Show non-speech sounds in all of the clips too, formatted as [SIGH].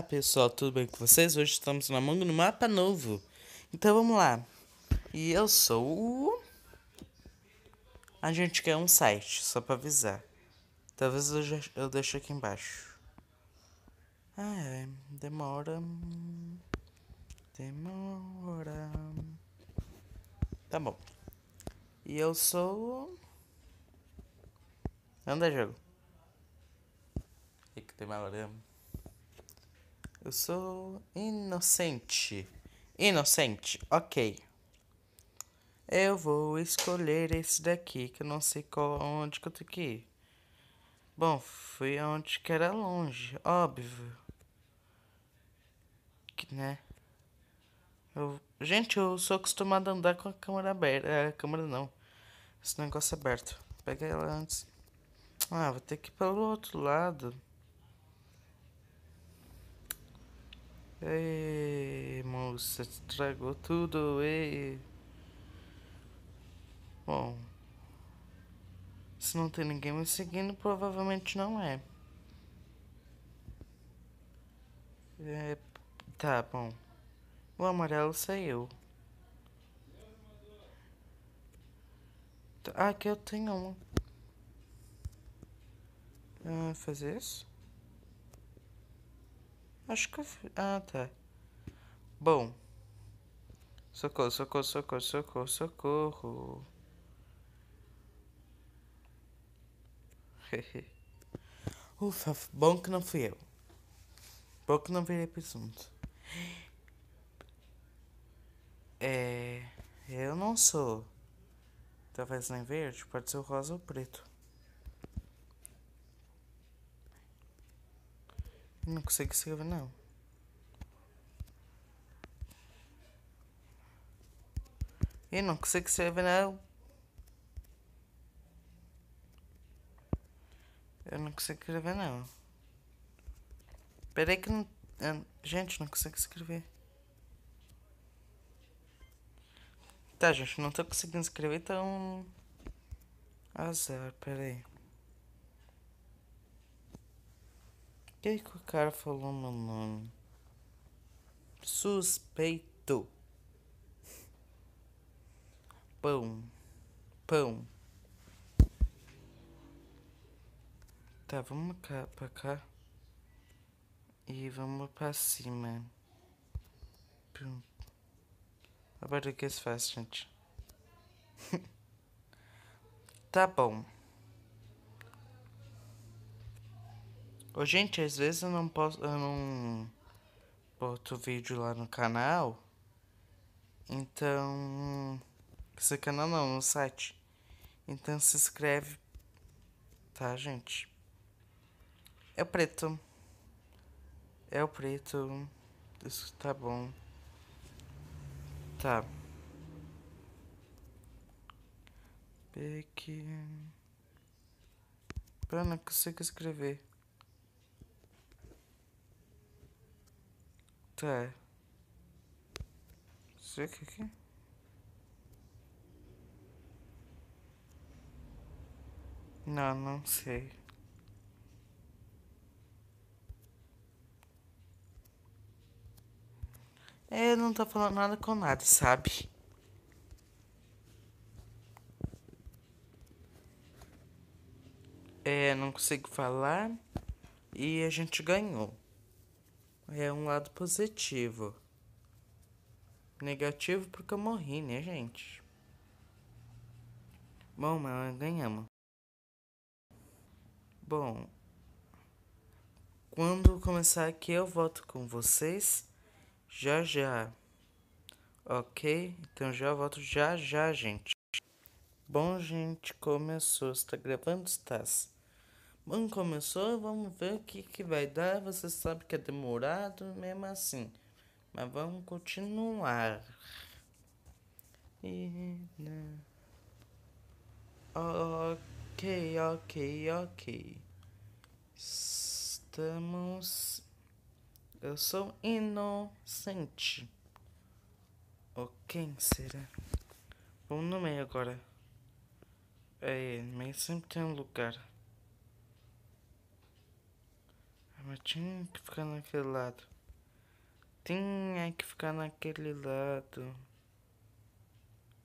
Olá pessoal, tudo bem com vocês? Hoje estamos na mão no mapa novo. Então vamos lá. E eu sou. A gente quer um site, só pra avisar. Talvez eu, já, eu deixe aqui embaixo. Ah, é. Demora. Demora. Tá bom. E eu sou. Anda, jogo. E que demora. Eu sou inocente. Inocente, ok. Eu vou escolher esse daqui, que eu não sei qual, onde que eu que ir. Bom, fui aonde que era longe, óbvio. Que, né? Eu, gente, eu sou acostumado a andar com a câmera aberta. É, a câmera não. Esse negócio aberto. Pega ela antes. Ah, vou ter que ir pelo outro lado. Ei, moça, estragou tudo, ei. Bom, se não tem ninguém me seguindo, provavelmente não é. É, tá bom. O amarelo saiu. Ah, aqui eu tenho uma. Ah, fazer isso? Acho que. Ah, tá. Bom. Socorro, socorro, socorro, socorro, socorro. [LAUGHS] Ufa, bom que não fui eu. Bom que não virei presunto. É. Eu não sou. Talvez nem verde, pode ser o rosa ou preto. Não consigo escrever, não. Eu não consigo escrever, não. Eu não consigo escrever, não. Peraí que não... Gente, não consigo escrever. Tá, gente, não tô conseguindo escrever, então... Azar, peraí. Que que o cara falou meu nome? Suspeito. Pão. Pão. Tá, vamos cá, pra cá. E vamos pra cima. Pronto. Agora que é fácil, gente. [LAUGHS] tá bom. Ô, gente, às vezes eu não posso. Eu não boto vídeo lá no canal. Então. Esse canal não, no site. Então se inscreve. Tá, gente? É o preto. É o preto. Isso tá bom. Tá. Peque. Eu não consigo escrever. Tá. Isso aqui, aqui. Não, não sei. É, não tô falando nada com nada, sabe? É, não consigo falar e a gente ganhou é um lado positivo. Negativo porque eu morri, né, gente? Bom, mas ganhamos. Bom, quando começar aqui eu volto com vocês já já. Ok? Então já volto já já, gente. Bom, gente, começou. Está gravando? Estás? Bom, começou, vamos ver o que, que vai dar. Você sabe que é demorado, mesmo assim. Mas vamos continuar. E, né? Ok, ok, ok. Estamos. Eu sou inocente. Ou quem será? Vamos no meio agora. É, no meio sempre tem um lugar. Mas tinha que ficar naquele lado. Tinha que ficar naquele lado.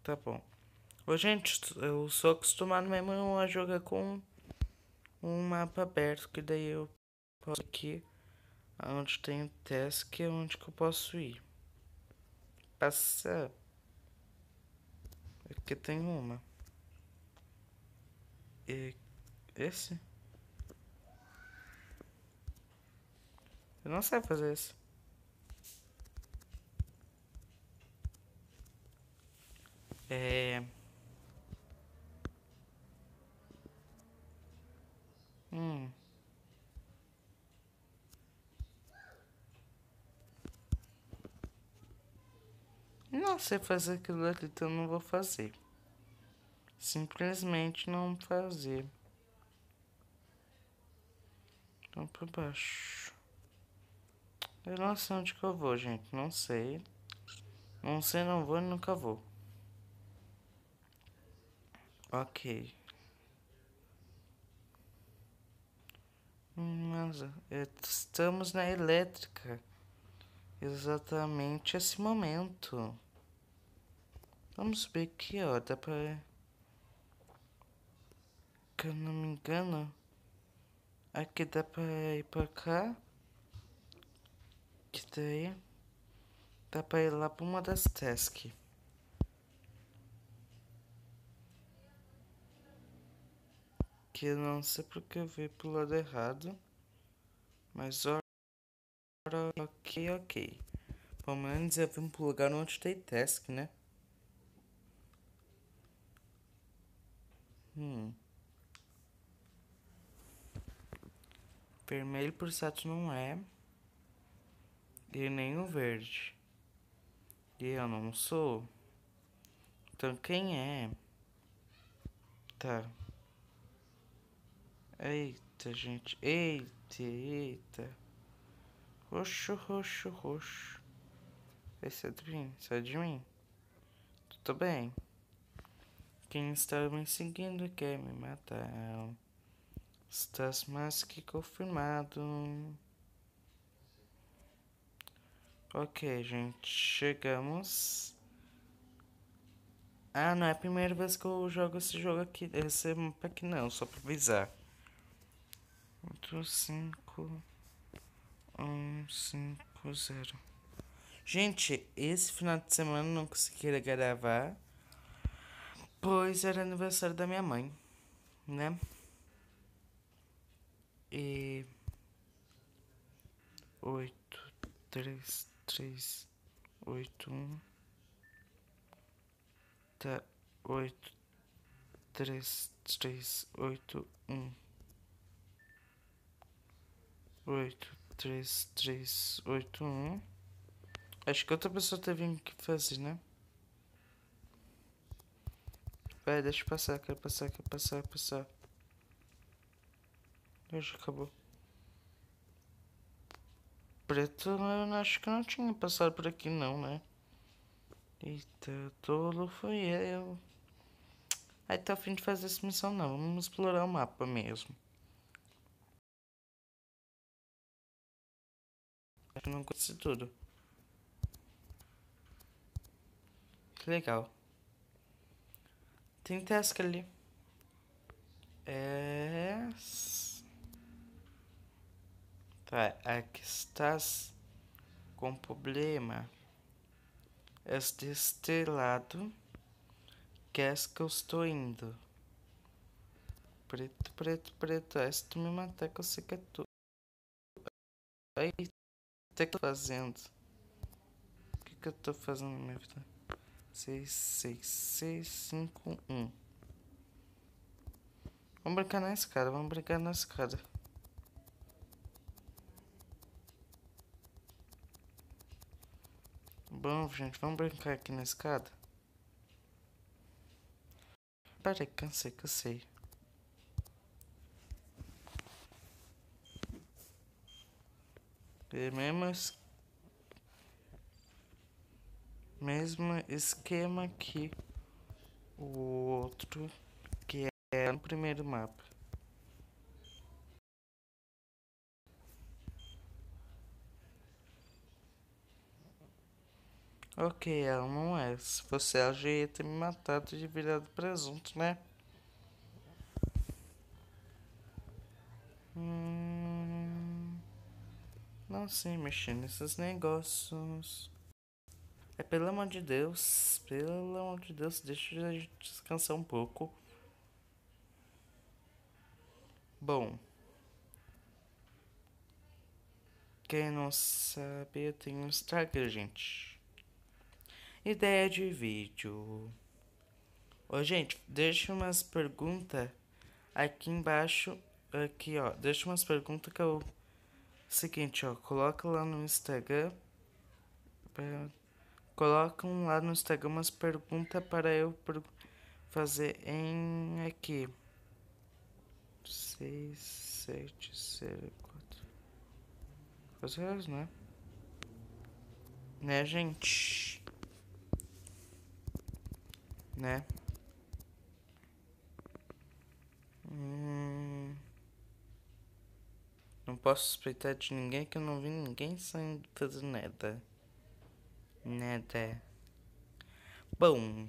Tá bom. Ô, gente, eu sou acostumado mesmo a jogar com um mapa aberto, que daí eu posso aqui, onde tem o que é onde que eu posso ir. Passar. Aqui tem uma. E esse? Eu não sei fazer isso. É. Hum. Não sei fazer aquilo ali, então não vou fazer. Simplesmente não fazer. Então pra baixo. Eu não sei onde que eu vou, gente. Não sei. Não sei, não vou e nunca vou. Ok. Mas estamos na elétrica. Exatamente esse momento. Vamos ver aqui, ó. Dá pra. Que eu não me engano. Aqui dá pra ir pra cá. Que daí. Dá pra ir lá pra uma das tasks. que eu não sei porque eu vi pro lado errado. Mas ora, ok, ok. Pelo menos eu vim pro lugar onde tem task, né? Hum. Vermelho por certo não é. E nem o verde. E eu não sou. Então quem é? Tá. Eita, gente. Eita, eita. Roxo, roxo, roxo. Esse é de mim. Isso é de mim. Tudo bem. Quem está me seguindo quer me matar. Estás mais que confirmado. Ok, gente. Chegamos. Ah, não é a primeira vez que eu jogo esse jogo aqui. Esse mapa aqui não, só pra avisar. 4, 5, 1, 5, 0. Gente, esse final de semana não consegui gravar, pois era aniversário da minha mãe, né? E. 8, 3, 3, 8, 1. Tá, 8, 3, 3, 8, 1 oito três três oito um Acho que outra pessoa teve que fazer, né? Vai, deixa eu passar, quero passar, quero passar, passar. Já acabou. Preto, eu acho que não tinha passado por aqui não, né? Eita, tolo foi eu. Aí tá afim de fazer essa missão não, vamos explorar o mapa mesmo. Eu não conheci tudo. Que legal. Tem task ali. É. Tá, aqui estás com problema. Este este lado. Queres que eu estou indo? Preto, preto, preto. É, se tu me matar, que eu sei que é tu. Aí que eu tô fazendo? O que, que eu tô fazendo na minha vida? 6, 6, 6, 5, 1. Vamos brincar na escada, vamos brincar na escada. Bom, gente, vamos brincar aqui na escada? Peraí, cansei, cansei. Mesmo, mesmo esquema que o outro que é no primeiro mapa. Ok, ela não é. Se ela, já ia ter me matado e virado presunto, né? Hum, não sei mexer nesses negócios. É pelo amor de Deus, pelo amor de Deus, deixa a gente descansar um pouco. Bom, quem não sabe, eu tenho um Instagram, gente. Ideia de vídeo. Ô, gente, deixa umas perguntas aqui embaixo. Aqui, ó. Deixa umas perguntas que eu. Seguinte, ó. Coloca lá no Instagram. Colocam lá no Instagram umas perguntas para eu fazer em aqui. 6, 7, 0, 4. Fazer, né? Né, gente? Né? Hum, não posso suspeitar de ninguém que eu não vi ninguém saindo fazer nada. Nada. Bom.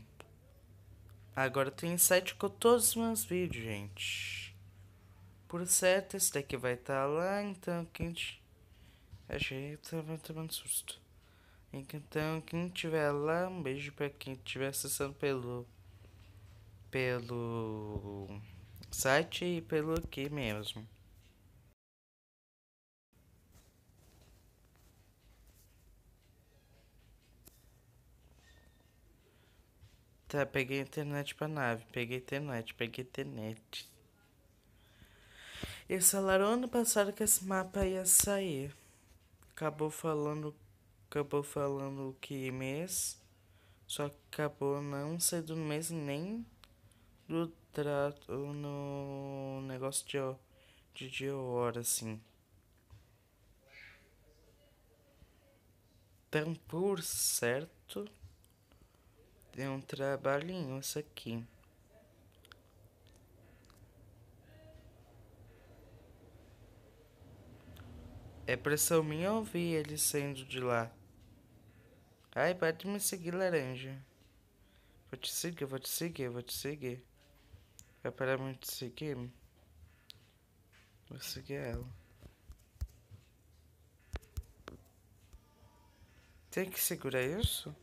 Agora tem site com todos os meus vídeos, gente. Por certo, esse daqui vai estar tá lá, então quem... Que tava tomando susto. Então, quem tiver lá, um beijo pra quem estiver acessando pelo... Pelo... Site e pelo aqui mesmo. Tá, peguei internet pra nave. Peguei internet, peguei internet. Eles falaram ano passado que esse mapa ia sair. Acabou falando. Acabou falando que mês. Só que acabou não sendo no mês nem do trato no negócio de, de dia ou hora, assim. Então, por certo. Deu um trabalhinho isso aqui. É pressão minha ouvir ele saindo de lá. Ai, pode me seguir, laranja. Vou te seguir, vou te seguir, vou te seguir. Vai parar de te seguir? Vou seguir ela. Tem que segurar isso?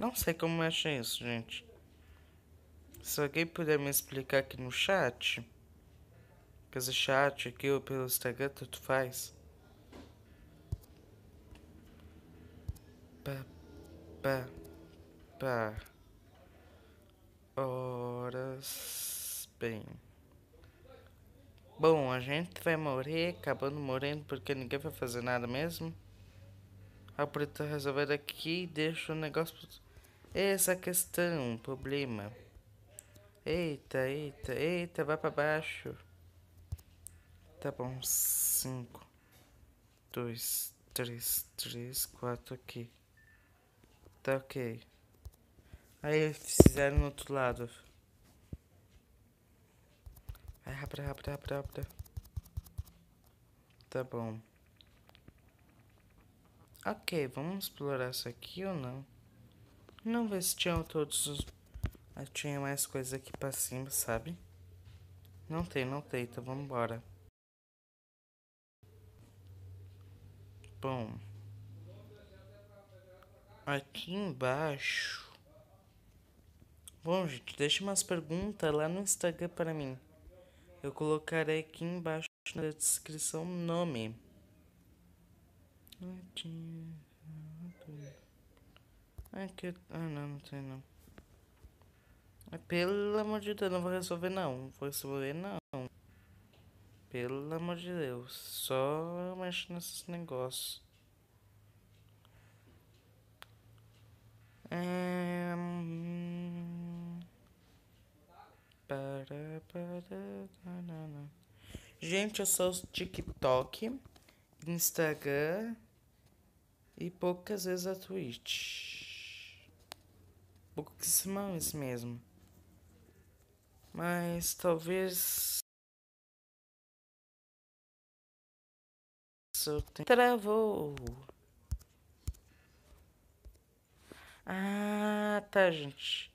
Não sei como mexe isso, gente. Se alguém puder me explicar aqui no chat. Dizer, chat aqui ou pelo Instagram, tanto faz. Pá, pá, pá. Horas. Bem. Bom, a gente vai morrer, acabando morrendo porque ninguém vai fazer nada mesmo. A preta resolver aqui e deixa o negócio essa questão, problema. Eita, eita, eita, vai pra baixo. Tá bom, cinco, dois, três, três, quatro aqui. Tá ok. Aí fizeram no outro lado. Vai rápido, rápido, rápido, rápido. Tá bom. Ok, vamos explorar isso aqui ou não? Não ver se tinham todos os. Ah, tinha mais coisa aqui pra cima, sabe? Não tem, não tem, então vamos embora. Bom. Aqui embaixo. Bom, gente, deixa umas perguntas lá no Instagram para mim. Eu colocarei aqui embaixo na descrição o nome. Que. Ah, não, não tem não. Pelo amor de Deus, não vou resolver. Não vou resolver não. Pelo amor de Deus. Só mexer nesses negócios. É... Gente, eu sou TikTok, Instagram e poucas vezes a Twitch pouquíssimas mesmo. Mas talvez seu tempo. Travou. Ah, tá, gente.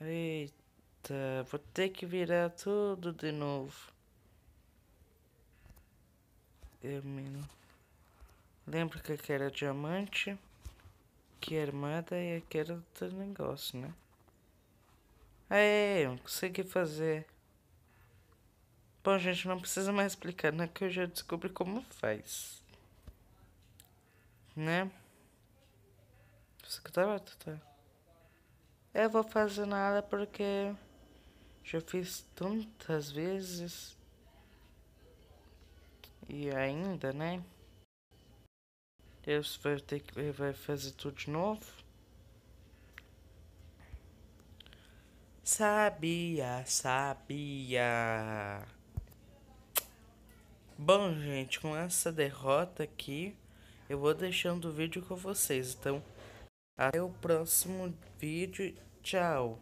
Eita, vou ter que virar tudo de novo. Eu me lembro que aqui era diamante, que armada e aqui era outro negócio, né? Aê, eu consegui fazer. Bom, gente, não precisa mais explicar, né? Que eu já descobri como faz. Né? Você que tá, tá? Eu vou fazer nada porque já fiz tantas vezes. E ainda, né? Deus vai ter que vai fazer tudo de novo. Sabia, sabia. Bom, gente, com essa derrota aqui, eu vou deixando o vídeo com vocês. Então, até o próximo vídeo. Tchau.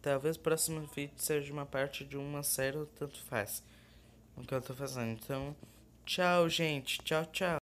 Talvez o próximo vídeo seja uma parte de uma série ou tanto faz. O que eu tô fazendo. Então, tchau, gente. Tchau, tchau.